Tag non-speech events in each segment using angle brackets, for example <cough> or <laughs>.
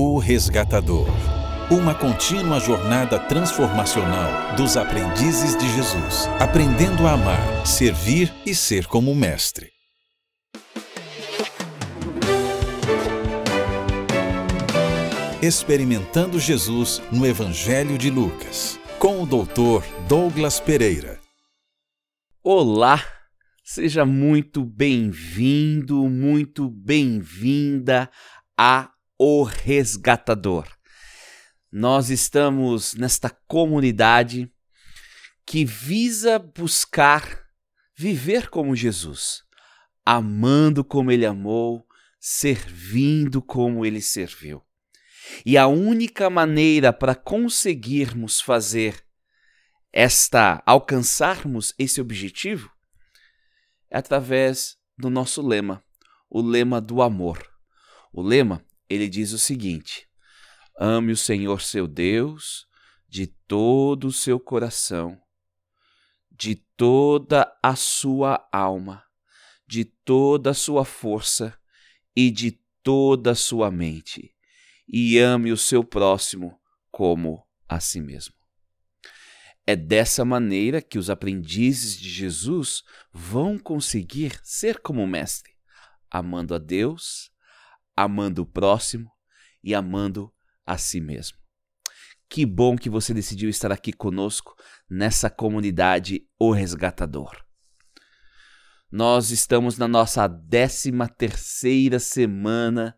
O Resgatador. Uma contínua jornada transformacional dos aprendizes de Jesus, aprendendo a amar, servir e ser como mestre. Experimentando Jesus no Evangelho de Lucas, com o Dr. Douglas Pereira. Olá, seja muito bem-vindo, muito bem-vinda a O Resgatador. Nós estamos nesta comunidade que visa buscar viver como Jesus, amando como ele amou, servindo como ele serviu. E a única maneira para conseguirmos fazer esta alcançarmos esse objetivo é através do nosso lema, o lema do amor. O lema, ele diz o seguinte: Ame o Senhor seu Deus de todo o seu coração, de toda a sua alma, de toda a sua força e de toda a sua mente, e ame o seu próximo como a si mesmo. É dessa maneira que os aprendizes de Jesus vão conseguir ser como o Mestre, amando a Deus, amando o próximo e amando a si mesmo. Que bom que você decidiu estar aqui conosco nessa comunidade O Resgatador. Nós estamos na nossa 13 terceira semana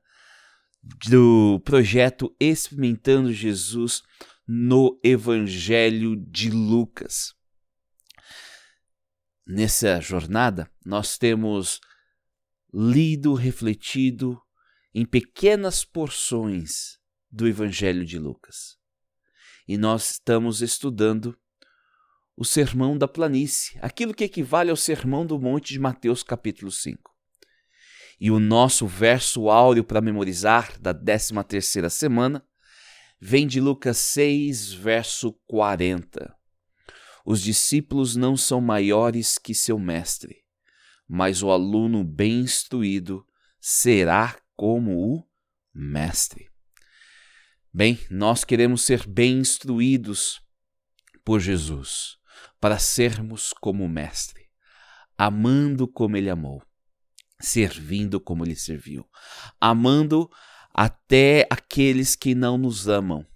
do projeto Experimentando Jesus no Evangelho de Lucas. Nessa jornada, nós temos lido, refletido em pequenas porções do Evangelho de Lucas. E nós estamos estudando o Sermão da Planície, aquilo que equivale ao Sermão do Monte de Mateus, capítulo 5. E o nosso verso áureo para memorizar da 13 terceira semana vem de Lucas 6, verso 40. Os discípulos não são maiores que seu mestre, mas o aluno bem instruído será como o mestre. Bem, nós queremos ser bem instruídos por Jesus, para sermos como o mestre, amando como ele amou, servindo como ele serviu, amando até aqueles que não nos amam,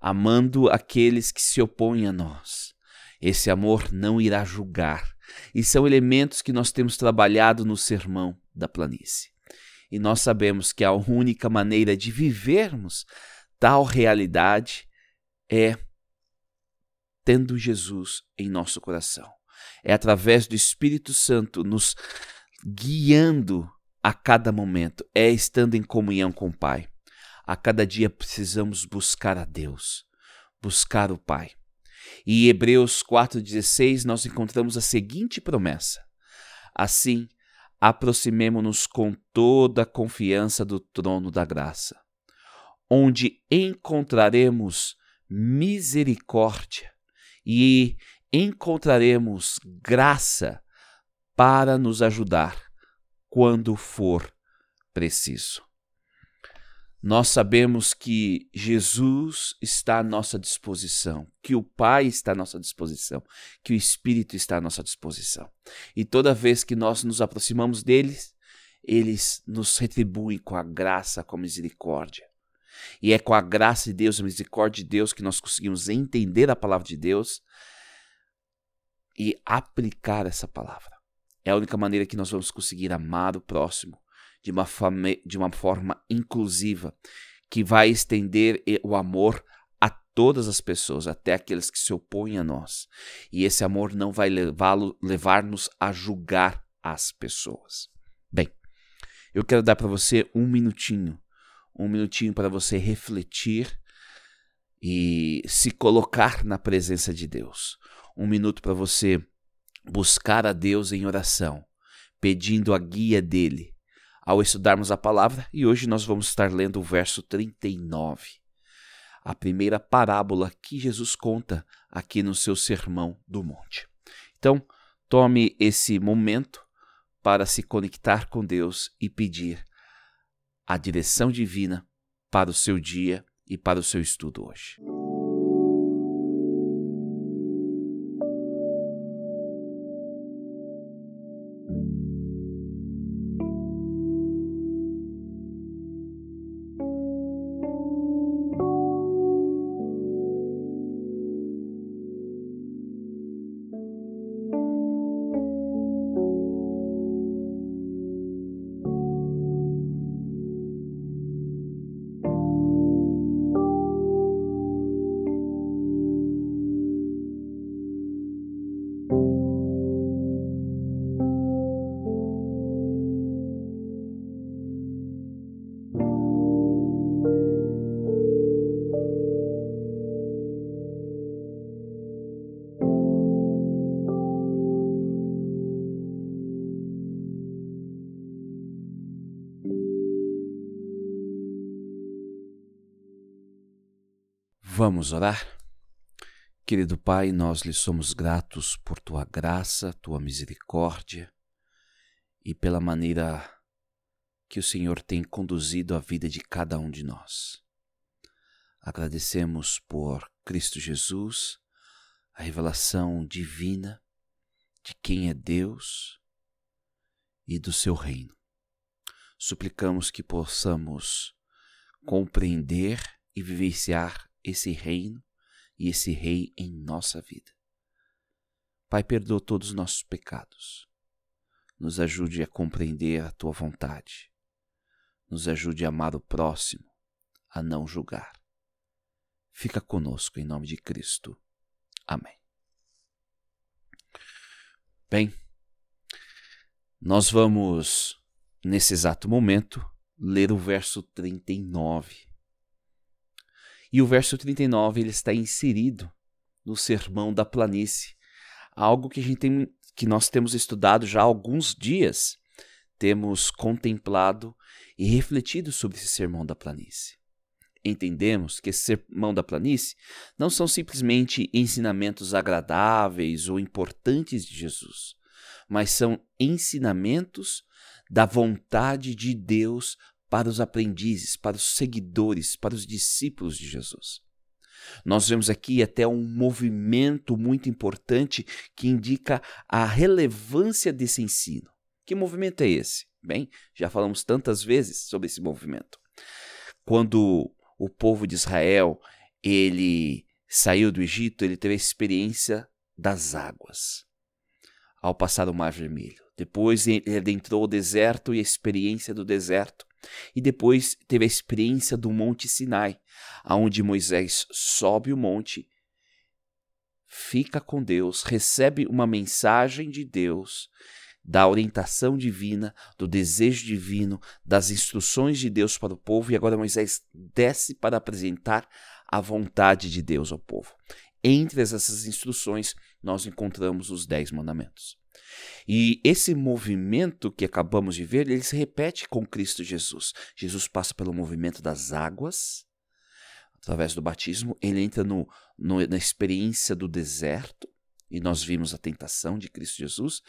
amando aqueles que se opõem a nós. Esse amor não irá julgar, e são elementos que nós temos trabalhado no sermão da planície. E nós sabemos que a única maneira de vivermos tal realidade é tendo Jesus em nosso coração. É através do Espírito Santo nos guiando a cada momento, é estando em comunhão com o Pai. A cada dia precisamos buscar a Deus, buscar o Pai. E em Hebreus 4,16 nós encontramos a seguinte promessa: Assim, aproximemo-nos com toda a confiança do trono da graça, onde encontraremos misericórdia e encontraremos graça para nos ajudar quando for preciso. Nós sabemos que Jesus está à nossa disposição, que o Pai está à nossa disposição, que o Espírito está à nossa disposição. E toda vez que nós nos aproximamos deles, eles nos retribuem com a graça, com a misericórdia. E é com a graça de Deus, a misericórdia de Deus, que nós conseguimos entender a palavra de Deus e aplicar essa palavra. É a única maneira que nós vamos conseguir amar o próximo de uma, de uma forma inclusiva, que vai estender o amor a todas as pessoas, até aqueles que se opõem a nós. E esse amor não vai levar-nos a julgar as pessoas. Bem, eu quero dar para você um minutinho, um minutinho para você refletir e se colocar na presença de Deus. Um minuto para você buscar a Deus em oração, pedindo a guia dele ao estudarmos a palavra, e hoje nós vamos estar lendo o verso 39, a primeira parábola que Jesus conta aqui no seu Sermão do Monte. Então, tome esse momento para se conectar com Deus e pedir a direção divina para o seu dia e para o seu estudo hoje. Vamos orar? Querido Pai, nós lhe somos gratos por tua graça, tua misericórdia e pela maneira que o Senhor tem conduzido a vida de cada um de nós. Agradecemos por Cristo Jesus, a revelação divina de quem é Deus e do seu reino. Suplicamos que possamos compreender e vivenciar esse reino e esse rei em nossa vida. Pai, perdoa todos os nossos pecados. Nos ajude a compreender a tua vontade. Nos ajude a amar o próximo, a não julgar. Fica conosco em nome de Cristo. Amém. Bem, nós vamos, nesse exato momento, ler o verso 39 e o verso 39 ele está inserido no sermão da planície, algo que a gente tem, que nós temos estudado já há alguns dias, temos contemplado e refletido sobre esse sermão da planície. Entendemos que esse sermão da planície não são simplesmente ensinamentos agradáveis ou importantes de Jesus, mas são ensinamentos da vontade de Deus para os aprendizes, para os seguidores, para os discípulos de Jesus. Nós vemos aqui até um movimento muito importante que indica a relevância desse ensino. Que movimento é esse? Bem, já falamos tantas vezes sobre esse movimento. Quando o povo de Israel ele saiu do Egito, ele teve a experiência das águas ao passar o Mar Vermelho. Depois ele adentrou o deserto e a experiência do deserto. E depois teve a experiência do Monte Sinai, aonde Moisés sobe o monte, fica com Deus, recebe uma mensagem de Deus, da orientação divina, do desejo divino, das instruções de Deus para o povo, e agora Moisés desce para apresentar a vontade de Deus ao povo. Entre essas instruções, nós encontramos os Dez Mandamentos. E esse movimento que acabamos de ver, ele se repete com Cristo Jesus. Jesus passa pelo movimento das águas, através do batismo, ele entra no, no, na experiência do deserto, e nós vimos a tentação de Cristo Jesus,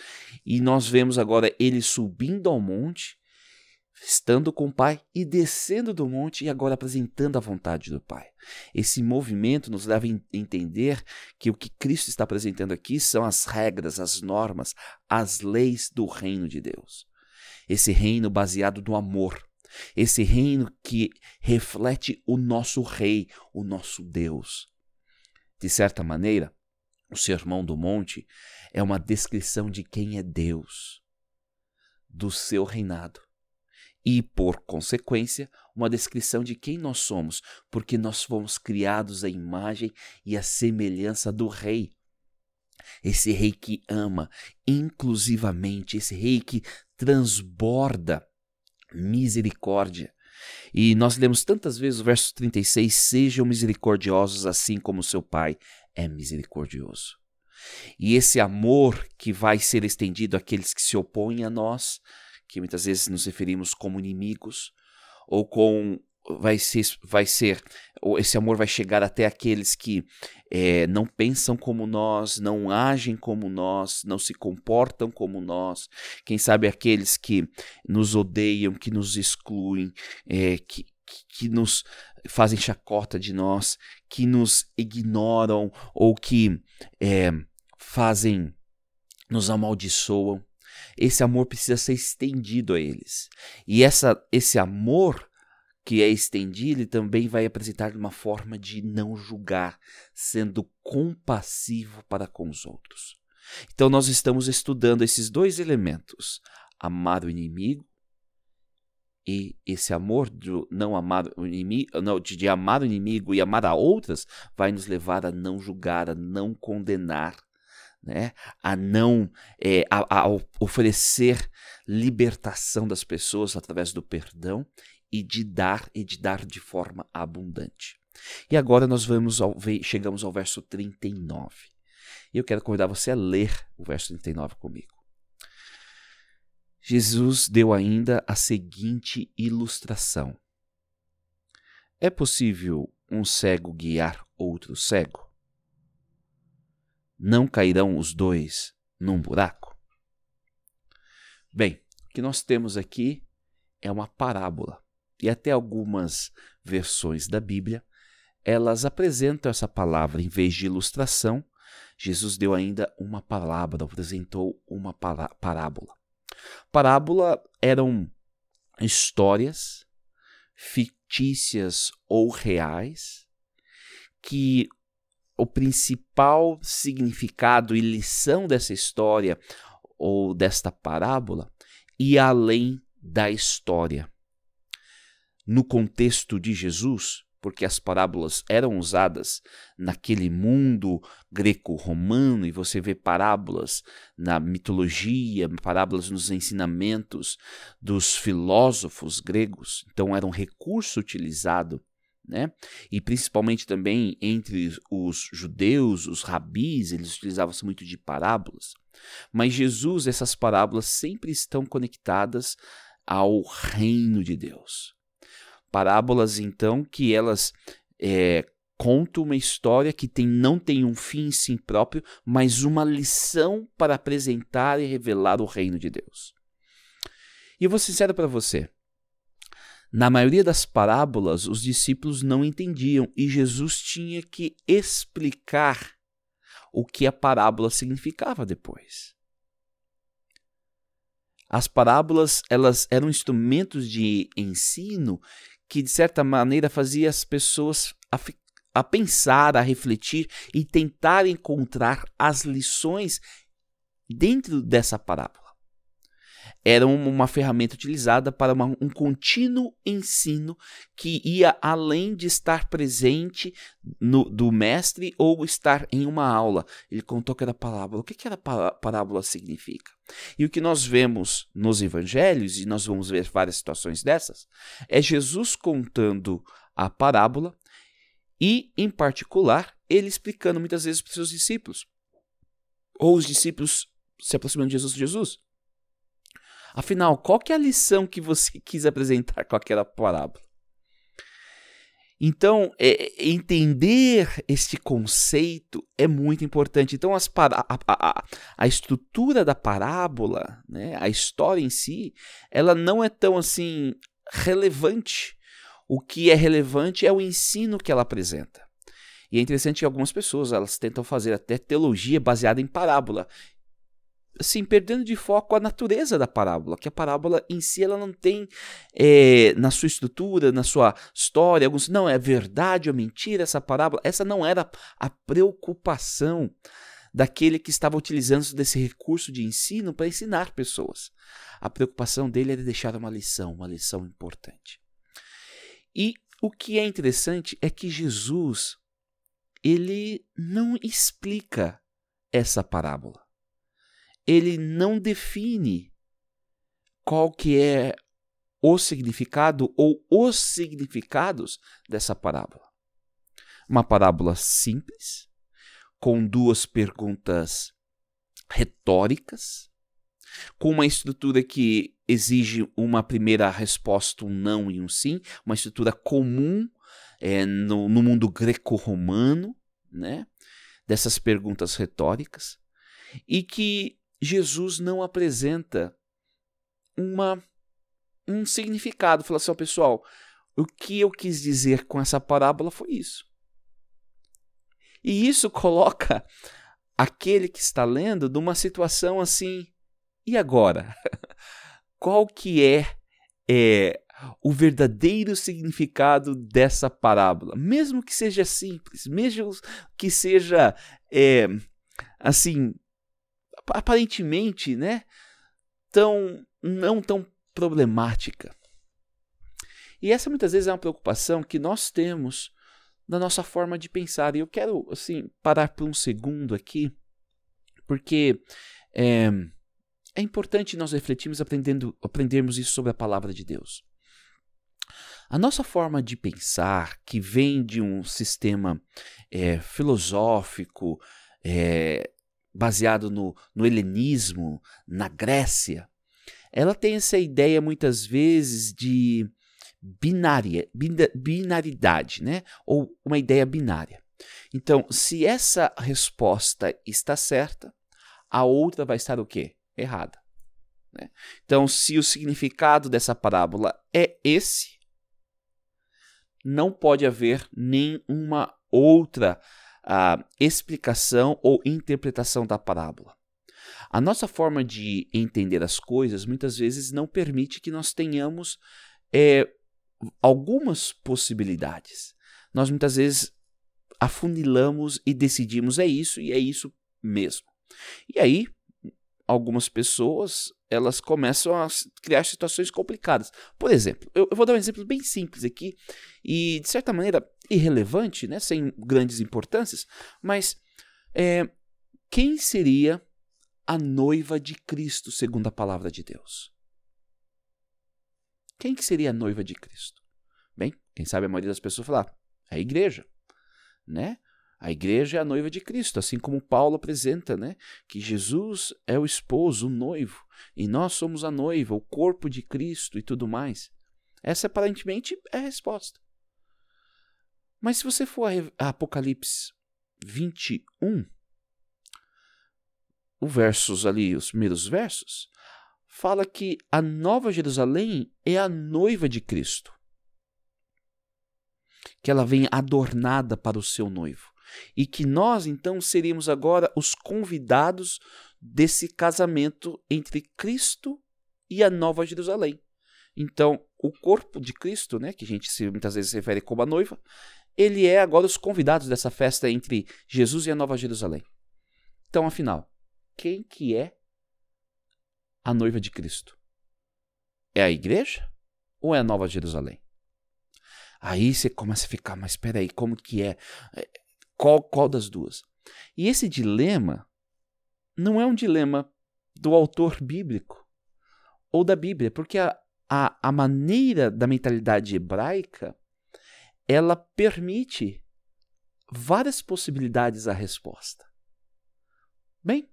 e nós vemos agora ele subindo ao monte, estando com o Pai e descendo do monte e agora apresentando a vontade do Pai. Esse movimento nos leva a entender que o que Cristo está apresentando aqui são as regras, as normas, as leis do reino de Deus. Esse reino baseado no amor, esse reino que reflete o nosso Rei, o nosso Deus. De certa maneira, o Sermão do Monte é uma descrição de quem é Deus, do seu reinado e, por consequência, uma descrição de quem nós somos, porque nós fomos criados à imagem e à semelhança do Rei. Esse Rei que ama inclusivamente, esse Rei que transborda misericórdia. E nós lemos tantas vezes o verso 36: Sejam misericordiosos assim como seu Pai é misericordioso. E esse amor que vai ser estendido àqueles que se opõem a nós, que muitas vezes nos referimos como inimigos, ou com vai ser, vai ser ou esse amor vai chegar até aqueles que é, não pensam como nós, não agem como nós, não se comportam como nós, quem sabe aqueles que nos odeiam, que nos excluem, é, que, que nos fazem chacota de nós, que nos ignoram ou que é, fazem, nos amaldiçoam. Esse amor precisa ser estendido a eles. E essa, esse amor que é estendido, ele também vai apresentar uma forma de não julgar, sendo compassivo para com os outros. Então nós estamos estudando esses dois elementos: amar o inimigo e esse amor de não amar o inimigo, não, de, de amar o inimigo e amar a outras, vai nos levar a não julgar, a não condenar, né? a não é, a, a oferecer libertação das pessoas através do perdão e de dar e de dar de forma abundante. E agora nós vamos ao, chegamos ao verso 39. E eu quero convidar você a ler o verso 39 comigo. Jesus deu ainda a seguinte ilustração: É possível um cego guiar outro cego? Não cairão os dois num buraco? Bem, o que nós temos aqui é uma parábola. E até algumas versões da Bíblia, elas apresentam essa palavra em vez de ilustração, Jesus deu ainda uma palavra, apresentou uma parábola. Parábola eram histórias fictícias ou reais que o principal significado e lição dessa história ou desta parábola ia além da história. No contexto de Jesus, porque as parábolas eram usadas naquele mundo greco-romano, e você vê parábolas na mitologia, parábolas nos ensinamentos dos filósofos gregos, então era um recurso utilizado. Né? E principalmente também entre os judeus, os rabis, eles utilizavam-se muito de parábolas. Mas Jesus, essas parábolas sempre estão conectadas ao reino de Deus. Parábolas, então, que elas é, contam uma história que tem, não tem um fim em si próprio, mas uma lição para apresentar e revelar o reino de Deus. E eu vou sincero para você. Na maioria das parábolas, os discípulos não entendiam e Jesus tinha que explicar o que a parábola significava depois. As parábolas, elas eram instrumentos de ensino que de certa maneira fazia as pessoas a, a pensar, a refletir e tentar encontrar as lições dentro dessa parábola. Era uma ferramenta utilizada para uma, um contínuo ensino que ia além de estar presente no, do mestre ou estar em uma aula. Ele contou que era parábola. O que, que a parábola significa? E o que nós vemos nos evangelhos, e nós vamos ver várias situações dessas, é Jesus contando a parábola e, em particular, ele explicando muitas vezes para os seus discípulos. Ou os discípulos se aproximando de Jesus. Jesus, afinal, qual que é a lição que você <laughs> quis apresentar com aquela parábola? Então, é, entender este conceito é muito importante. Então, as a, a, a, estrutura da parábola, né, a história em si, ela não é tão assim relevante. O que é relevante é o ensino que ela apresenta. E é interessante que algumas pessoas elas tentam fazer até teologia baseada em parábola assim, perdendo de foco a natureza da parábola, que a parábola em si ela não tem é, na sua estrutura, na sua história, alguns não é verdade ou mentira essa parábola. Essa não era a preocupação daquele que estava utilizando desse recurso de ensino para ensinar pessoas. A preocupação dele era deixar uma lição, uma lição importante. E o que é interessante é que Jesus ele não explica essa parábola ele não define qual que é o significado ou os significados dessa parábola. Uma parábola simples, com duas perguntas retóricas, com uma estrutura que exige uma primeira resposta, um não e um sim, uma estrutura comum é, no, no mundo greco-romano, né? dessas perguntas retóricas, e que Jesus não apresenta uma um significado. Fala assim, pessoal, o que eu quis dizer com essa parábola foi isso. E isso coloca aquele que está lendo numa situação assim, e agora? <laughs> Qual que é, é o verdadeiro significado dessa parábola? Mesmo que seja simples, mesmo que seja é, assim, aparentemente, né, tão não tão problemática. E essa muitas vezes é uma preocupação que nós temos na nossa forma de pensar. E eu quero assim parar por um segundo aqui, porque é, é importante nós refletirmos aprendendo, aprendermos isso sobre a palavra de Deus. A nossa forma de pensar, que vem de um sistema é, filosófico, é, baseado no, no helenismo, na Grécia, ela tem essa ideia muitas vezes de binária, binaridade, né? Ou uma ideia binária. Então, se essa resposta está certa, a outra vai estar o quê? Errada. Né? Então, se o significado dessa parábola é esse, não pode haver nenhuma outra uh, explicação ou interpretação da parábola. A nossa forma de entender as coisas muitas vezes não permite que nós tenhamos é, algumas possibilidades. Nós muitas vezes afunilamos e decidimos é isso e é isso mesmo. E aí, algumas pessoas elas começam a criar situações complicadas. Por exemplo, eu, eu, vou dar um exemplo bem simples aqui e de certa maneira irrelevante, né, sem grandes importâncias, mas é, quem seria a noiva de Cristo segundo a palavra de Deus? Quem que seria a noiva de Cristo? Bem, quem sabe a maioria das pessoas falar, é a igreja, né? A igreja é a noiva de Cristo, assim como Paulo apresenta, né? Que Jesus é o esposo, o noivo, e nós somos a noiva, o corpo de Cristo e tudo mais. Essa aparentemente é a resposta. Mas se você for a Apocalipse 21, os versos ali, os primeiros versos, fala que a Nova Jerusalém é a noiva de Cristo. Que ela vem adornada para o seu noivo. E que nós, então, seríamos agora os convidados desse casamento entre Cristo e a Nova Jerusalém. Então, o corpo de Cristo, né, que a gente muitas vezes se refere como a noiva, ele é agora os convidados dessa festa entre Jesus e a Nova Jerusalém. Então, afinal, quem que é a noiva de Cristo? É a igreja ou é a Nova Jerusalém? Aí você começa a ficar, mas espera aí, como que é? é? Qual, qual das duas? E esse dilema não é um dilema do autor bíblico ou da Bíblia, porque a, a, a maneira da mentalidade hebraica ela permite várias possibilidades à resposta. Bem,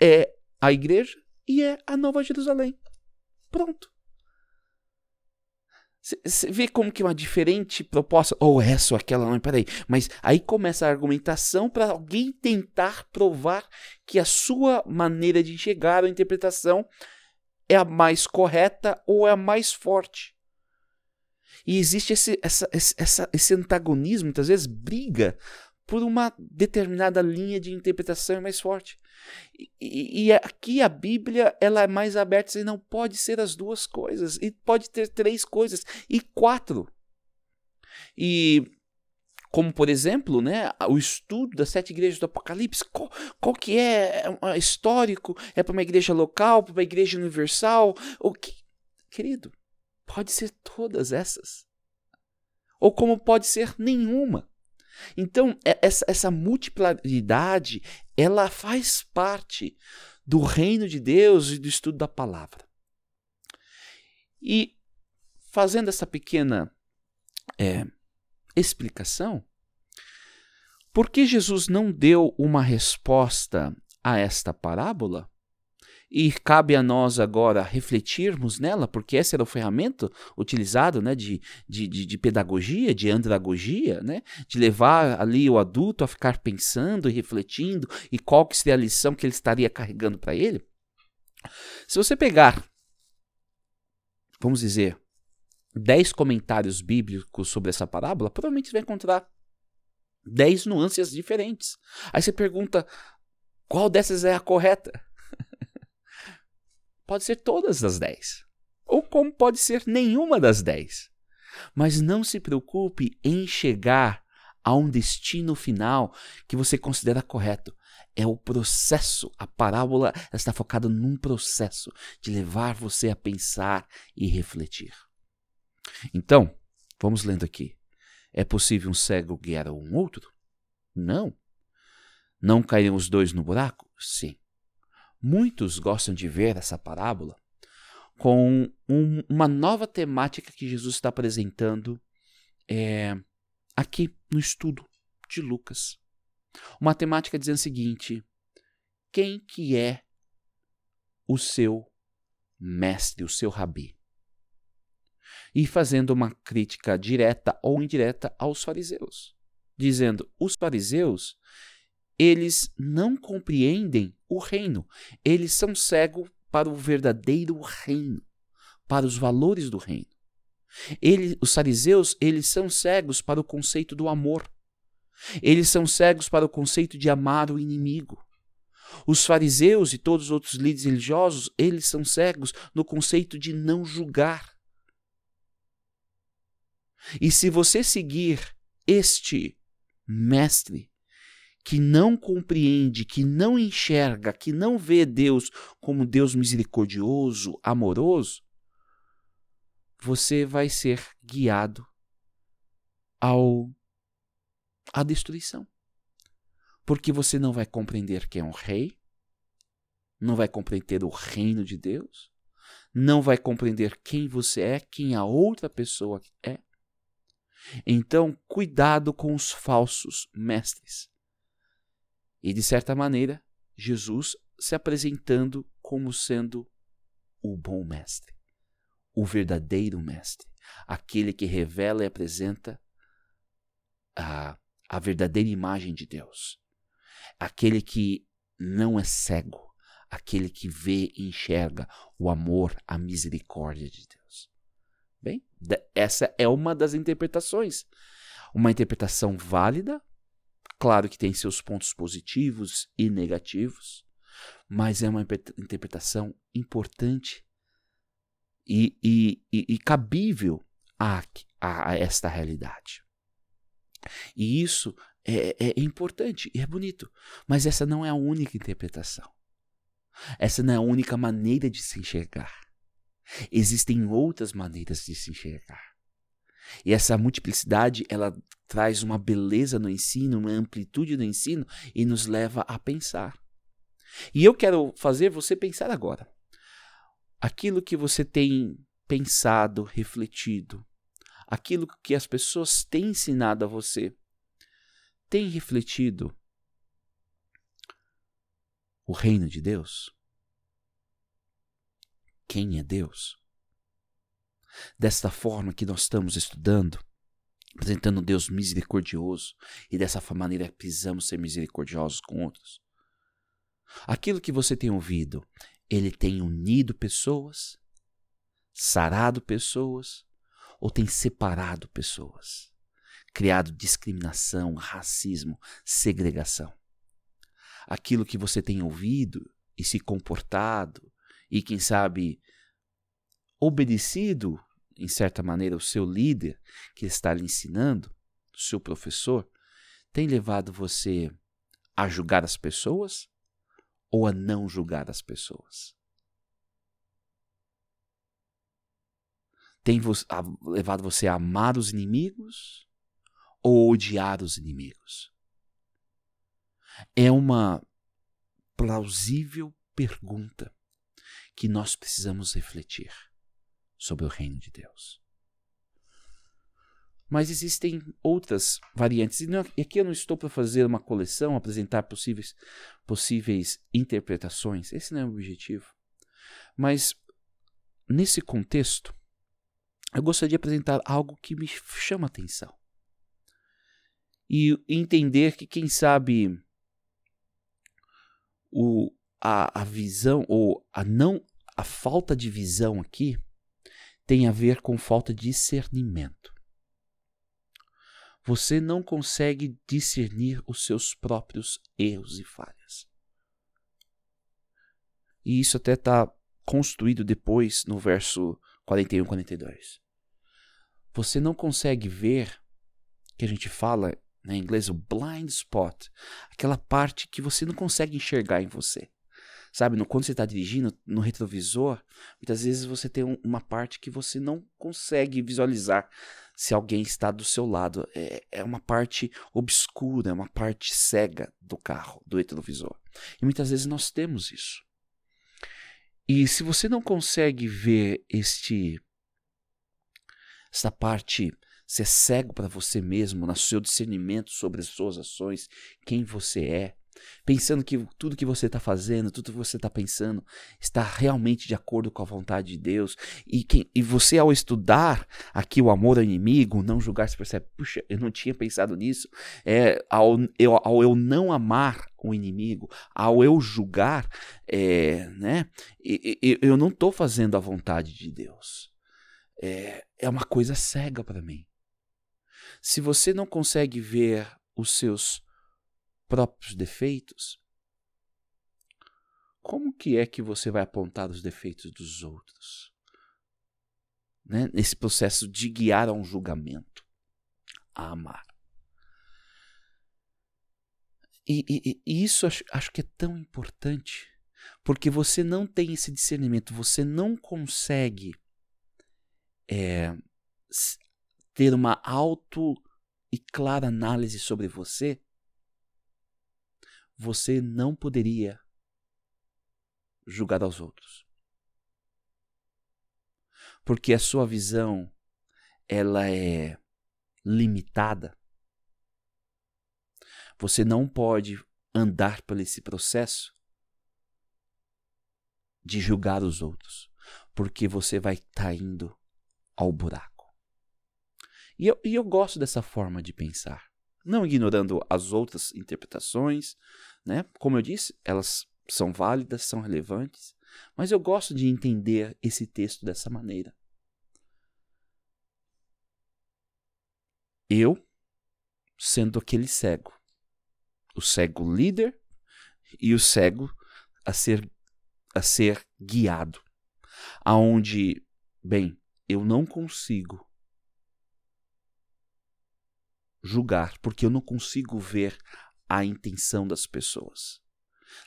é a igreja e é a Nova Jerusalém. Pronto. Você vê como que uma diferente proposta, ou essa ou aquela, não, peraí. Mas aí começa a argumentação para alguém tentar provar que a sua maneira de enxergar a interpretação é a mais correta ou é a mais forte. E existe esse, essa, essa, esse antagonismo, muitas vezes briga por uma determinada linha de interpretação mais forte. E, e, aqui a Bíblia ela é mais aberta e não pode ser as duas coisas, e pode ter três coisas, e quatro. E como por exemplo, né, o estudo das sete igrejas do Apocalipse, qual, qual que é, é histórico, é para uma igreja local, para uma igreja universal, o que, querido, pode ser todas essas, ou como pode ser nenhuma. Então, é, essa, essa multiplaridade, ela faz parte do reino de Deus e do estudo da palavra. E fazendo essa pequena é, explicação, por que Jesus não deu uma resposta a esta parábola? E cabe a nós agora refletirmos nela, porque esse era o ferramenta utilizado né, de, de, de, pedagogia, de andragogia, né, de levar ali o adulto a ficar pensando e refletindo e qual que seria a lição que ele estaria carregando para ele. Se você pegar, vamos dizer, dez comentários bíblicos sobre essa parábola, provavelmente você vai encontrar dez nuances diferentes. Aí você pergunta, qual dessas é a correta? Pode ser todas as dez. Ou como pode ser nenhuma das dez. Mas não se preocupe em chegar a um destino final que você considera correto. É o processo. A parábola está focada num processo de levar você a pensar e refletir. Então, vamos lendo aqui. É possível um cego guiar um outro? Não. Não cairiam os dois no buraco? Sim. Muitos gostam de ver essa parábola com um, uma nova temática que Jesus está apresentando é, aqui no estudo de Lucas. Uma temática dizendo o seguinte: quem que é o seu mestre, o seu rabi? E fazendo uma crítica direta ou indireta aos fariseus, dizendo: os fariseus eles não compreendem o reino, eles são cegos para o verdadeiro reino, para os valores do reino. Ele, os fariseus, eles são cegos para o conceito do amor. Eles são cegos para o conceito de amar o inimigo. Os fariseus e todos os outros líderes religiosos, eles são cegos no conceito de não julgar. E se você seguir este mestre, que não compreende, que não enxerga, que não vê Deus como Deus misericordioso, amoroso, você vai ser guiado ao à destruição. Porque você não vai compreender quem é um rei, não vai compreender o reino de Deus, não vai compreender quem você é, quem a outra pessoa é. Então, cuidado com os falsos mestres. E, de certa maneira, Jesus se apresentando como sendo o bom mestre, o verdadeiro mestre, aquele que revela e apresenta a, a verdadeira imagem de Deus, aquele que não é cego, aquele que vê e enxerga o amor, a misericórdia de Deus. Bem, essa é uma das interpretações. Uma interpretação válida, Claro que tem seus pontos positivos e negativos, mas é uma interpretação importante e, e, e, e cabível a, a, esta realidade. E isso é, é importante e é bonito, mas essa não é a única interpretação. Essa não é a única maneira de se enxergar. Existem outras maneiras de se enxergar. E essa multiplicidade, ela traz uma beleza no ensino, uma amplitude no ensino e nos leva a pensar. E eu quero fazer você pensar agora. Aquilo que você tem pensado, refletido, aquilo que as pessoas têm ensinado a você, tem refletido o reino de Deus? Quem é Deus? Desta forma que nós estamos estudando, apresentando um Deus misericordioso, e dessa maneira precisamos ser misericordiosos com outros. Aquilo que você tem ouvido, ele tem unido pessoas, sarado pessoas, ou tem separado pessoas, criado discriminação, racismo, segregação. Aquilo que você tem ouvido e se comportado, e quem sabe obedecido, em certa maneira, o seu líder que está lhe ensinando, o seu professor, tem levado você a julgar as pessoas ou a não julgar as pessoas? Tem levado você a amar os inimigos ou odiar os inimigos? É uma plausível pergunta que nós precisamos refletir sobre o reino de Deus. Mas existem outras variantes. E, não, aqui eu não estou para fazer uma coleção, apresentar possíveis, possíveis interpretações. Esse não é o objetivo. Mas, nesse contexto, eu gostaria de apresentar algo que me chama atenção. E entender que, quem sabe, o, a, a visão ou a não a falta de visão aqui tem a ver com falta de discernimento. Você não consegue discernir os seus próprios erros e falhas. E isso até está construído depois no verso 41 42. Você não consegue ver que a gente fala né, em inglês o blind spot, aquela parte que você não consegue enxergar em você. Sabe, no, quando você está dirigindo no retrovisor, muitas vezes você tem um, uma parte que você não consegue visualizar se alguém está do seu lado. É, é uma parte obscura, é uma parte cega do carro, do retrovisor. E muitas vezes nós temos isso. E se você não consegue ver este essa parte ser cego para você mesmo, no seu discernimento sobre as suas ações, quem você é, pensando que tudo que você está fazendo, tudo que você está pensando, está realmente de acordo com a vontade de Deus. E, quem, e você, ao estudar aqui o amor ao inimigo, não julgar, se percebe, puxa, eu não tinha pensado nisso. É, ao, eu, ao eu não amar o inimigo, ao eu julgar, é, né, eu, não estou fazendo a vontade de Deus. É, é uma coisa cega para mim. Se você não consegue ver os seus próprios defeitos, como que é que você vai apontar os defeitos dos outros? Né? Nesse processo de guiar a um julgamento, a amar. E, e, e isso acho, acho que é tão importante, porque você não tem esse discernimento, você não consegue é, ter uma auto e clara análise sobre você, você não poderia julgar aos outros. Porque a sua visão ela é limitada. Você não pode andar por esse processo de julgar os outros, porque você vai estar tá indo ao buraco. E eu, e eu gosto dessa forma de pensar. Não ignorando as outras interpretações, né? Como eu disse, elas são válidas, são relevantes, mas eu gosto de entender esse texto dessa maneira. Eu sendo aquele cego, o cego líder e o cego a ser a ser guiado, aonde, bem, eu não consigo julgar, porque eu não consigo ver a intenção das pessoas.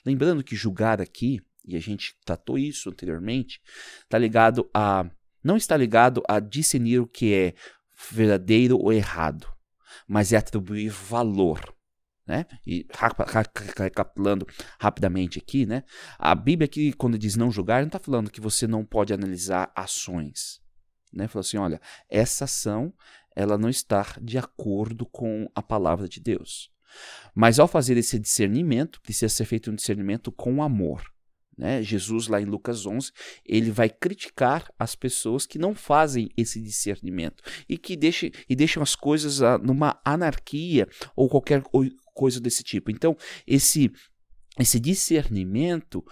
Lembrando que julgar aqui, e a gente tratou isso anteriormente, está ligado a não está ligado a discernir o que é verdadeiro ou errado, mas é atribuir valor. Né? E recapitulando rapidamente aqui, né? a Bíblia aqui, quando diz não julgar, não está falando que você não pode analisar ações. Né? Falou assim: olha, essa ação ela não está de acordo com a palavra de Deus. Mas ao fazer esse discernimento, precisa ser feito um discernimento com amor. Né? Jesus, lá em Lucas 11, ele vai criticar as pessoas que não fazem esse discernimento e que deixem, e deixam as coisas ah, numa anarquia ou qualquer coisa desse tipo. Então, esse esse discernimento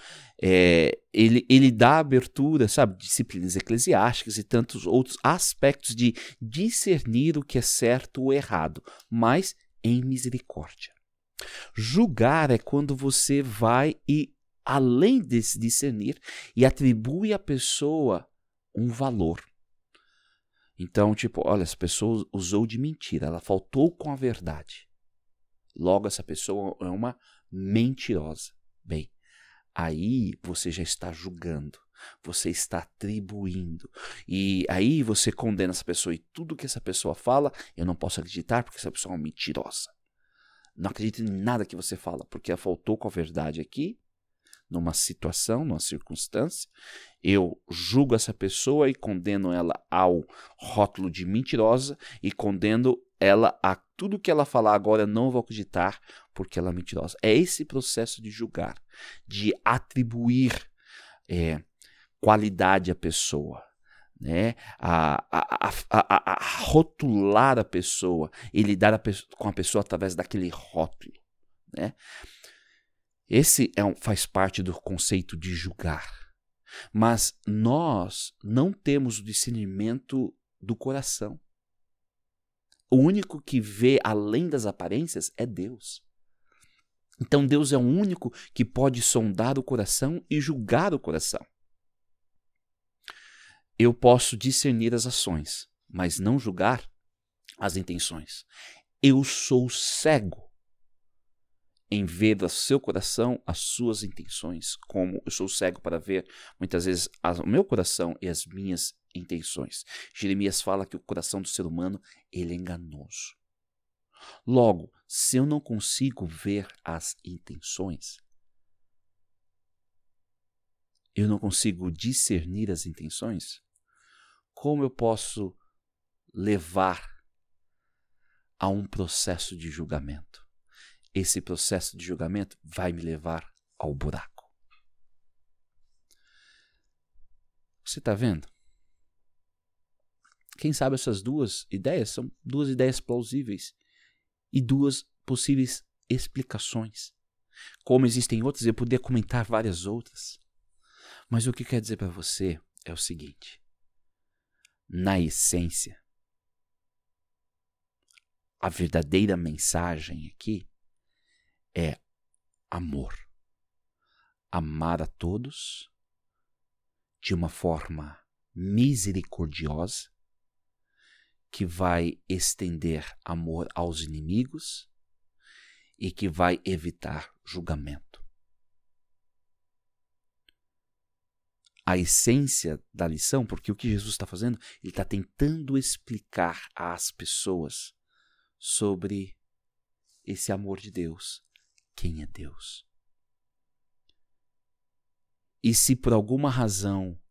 é, ele, ele dá abertura, sabe, disciplinas eclesiásticas e tantos outros aspectos de discernir o que é certo ou errado, mas em misericórdia. Julgar é quando você vai e, além desse discernir, e atribui à pessoa um valor. Então, tipo, olha, essa pessoa usou de mentira, ela faltou com a verdade. Logo, essa pessoa é uma mentirosa. Bem, aí você já está julgando, você está atribuindo. E aí você condena essa pessoa e tudo que essa pessoa fala, eu não posso acreditar porque essa pessoa é uma mentirosa. Não acredito em nada que você fala, porque ela faltou com a verdade aqui, numa situação, numa circunstância. Eu julgo essa pessoa e condeno ela ao rótulo de mentirosa e condeno ela a tudo que ela falar agora não vou acreditar porque ela é mentirosa. É esse processo de julgar, de atribuir é, qualidade à pessoa. Né? A, a, a, a, rotular a pessoa e lidar a com a pessoa através daquele rótulo. Né? Esse é um, faz parte do conceito de julgar. Mas nós não temos o discernimento do coração. O único que vê além das aparências é Deus. Então Deus é o único que pode sondar o coração e julgar o coração. Eu posso discernir as ações, mas não julgar as intenções. Eu sou cego em ver do seu coração as suas intenções, como eu sou cego para ver muitas vezes o meu coração e as minhas intenções. Jeremias fala que o coração do ser humano ele é enganoso. Logo, se eu não consigo ver as intenções, eu não consigo discernir as intenções, como eu posso levar a um processo de julgamento? Esse processo de julgamento vai me levar ao buraco. Você está vendo? Quem sabe essas duas ideias são duas ideias plausíveis e duas possíveis explicações. Como existem outras, eu poderia comentar várias outras. Mas o que quer dizer para você é o seguinte: na essência, a verdadeira mensagem aqui é amor. Amar a todos de uma forma misericordiosa que vai estender amor aos inimigos e que vai evitar julgamento. A essência da lição, porque o que Jesus está fazendo, ele está tentando explicar às pessoas sobre esse amor de Deus, quem é Deus. E se por alguma razão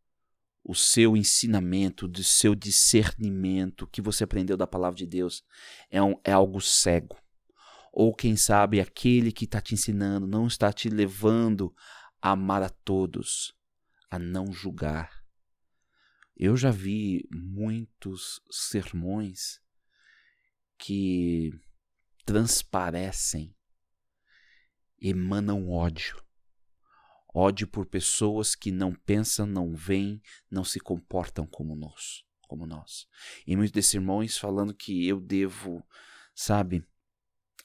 o seu ensinamento, do seu discernimento que você aprendeu da palavra de Deus é, um, é algo cego. Ou quem sabe aquele que está te ensinando não está te levando a amar a todos, a não julgar. Eu já vi muitos sermões que transparecem, emanam ódio ódio por pessoas que não pensam, não veem, não se comportam como nós, como nós. E muitos desses irmãos falando que eu devo, sabe,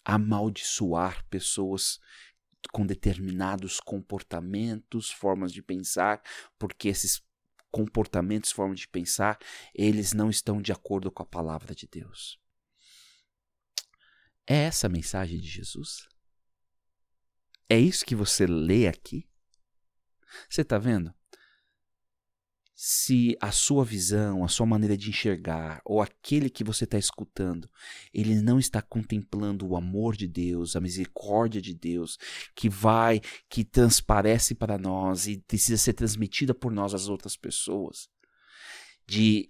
amaldiçoar pessoas com determinados comportamentos, formas de pensar, porque esses comportamentos, formas de pensar, eles não estão de acordo com a palavra de Deus. É essa a mensagem de Jesus? É isso que você lê aqui? Você está vendo? Se a sua visão, a sua maneira de enxergar, ou aquele que você está escutando, ele não está contemplando o amor de Deus, a misericórdia de Deus, que vai, que transparece para nós e precisa ser transmitida por nós às outras pessoas, de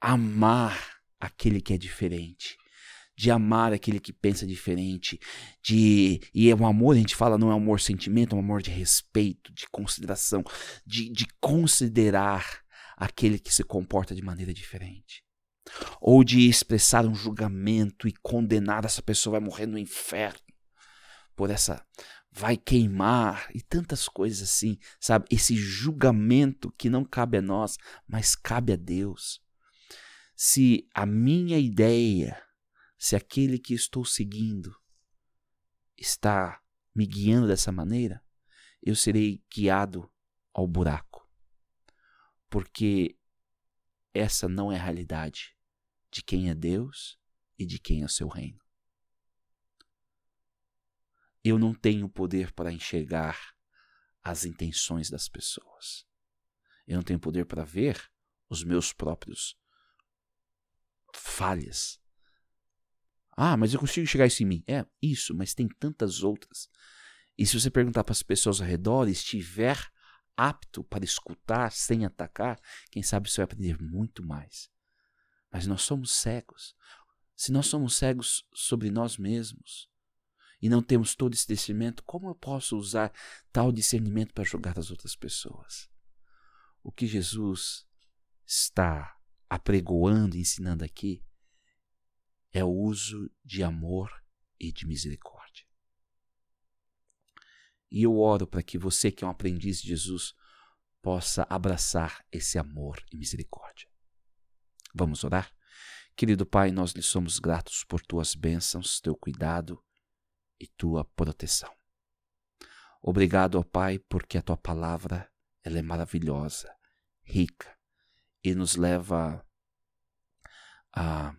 amar aquele que é diferente, de amar aquele que pensa diferente, de e é um amor, a gente fala, não é um amor sentimento, é um amor de respeito, de consideração, de, de considerar aquele que se comporta de maneira diferente. Ou de expressar um julgamento e condenar essa pessoa vai morrer no inferno por essa vai queimar e tantas coisas assim, sabe? Esse julgamento que não cabe a nós, mas cabe a Deus. Se a minha ideia se aquele que estou seguindo está me guiando dessa maneira, eu serei guiado ao buraco. Porque essa não é a realidade de quem é Deus e de quem é o seu reino. Eu não tenho poder para enxergar as intenções das pessoas. Eu não tenho poder para ver os meus próprios falhas ah, mas eu consigo chegar isso em mim. É, isso, mas tem tantas outras. E se você perguntar para as pessoas ao redor, estiver apto para escutar sem atacar, quem sabe você vai aprender muito mais. Mas nós somos cegos. Se nós somos cegos sobre nós mesmos e não temos todo esse discernimento, como eu posso usar tal discernimento para julgar as outras pessoas? O que Jesus está apregoando e ensinando aqui é o uso de amor e de misericórdia. E eu oro para que você, que é um aprendiz de Jesus, possa abraçar esse amor e misericórdia. Vamos orar? Querido Pai, nós lhe somos gratos por tuas bênçãos, teu cuidado e tua proteção. Obrigado, ó Pai, porque a tua palavra ela é maravilhosa, rica e nos leva a,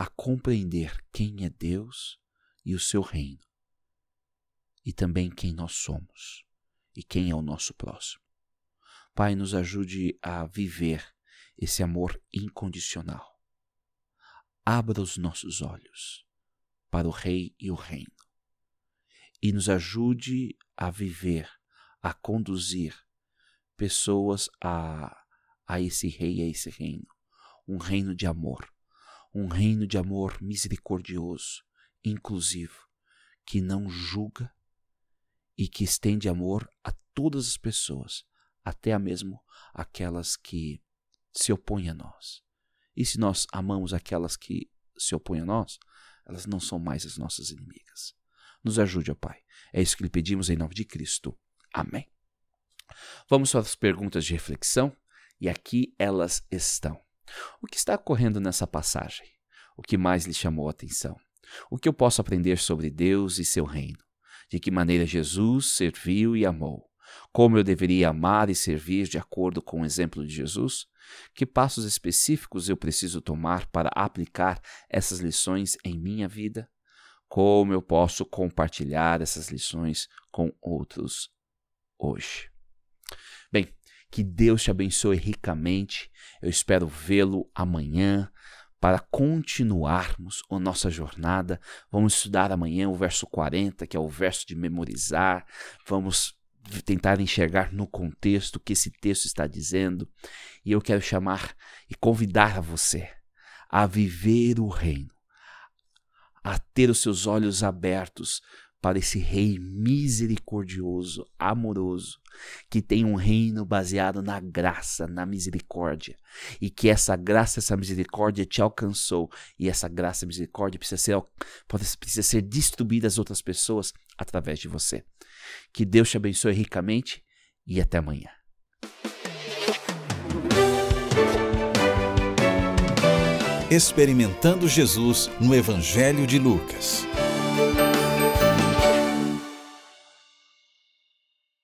a compreender quem é Deus e o seu reino, e também quem nós somos e quem é o nosso próximo. Pai, nos ajude a viver esse amor incondicional. Abra os nossos olhos para o Rei e o Reino e nos ajude a viver, a conduzir pessoas a, a esse Rei, a esse Reino. Um reino de amor, um reino de amor misericordioso, inclusivo, que não julga e que estende amor a todas as pessoas, até mesmo aquelas que se opõem a nós. E se nós amamos aquelas que se opõem a nós, elas não são mais as nossas inimigas. Nos ajude, ó Pai. É isso que lhe pedimos em nome de Cristo. Amém. Vamos para as perguntas de reflexão e aqui elas estão. O que está ocorrendo nessa passagem? O que mais lhe chamou a atenção? O que eu posso aprender sobre Deus e seu reino? De que maneira Jesus serviu e amou? Como eu deveria amar e servir de acordo com o exemplo de Jesus? Que passos específicos eu preciso tomar para aplicar essas lições em minha vida? Como eu posso compartilhar essas lições com outros hoje? Que Deus te abençoe ricamente. Eu espero vê-lo amanhã para continuarmos a nossa jornada. Vamos estudar amanhã o verso 40, que é o verso de memorizar. Vamos tentar enxergar no contexto o que esse texto está dizendo. E eu quero chamar e convidar a você a viver o reino, a ter os seus olhos abertos para esse rei misericordioso, amoroso, que tem um reino baseado na graça, na misericórdia, e que essa graça, essa misericórdia te alcançou, e essa graça misericórdia precisa ser, precisa ser distribuída às outras pessoas através de você. Que Deus te abençoe ricamente e até amanhã. Experimentando Jesus no Evangelho de Lucas.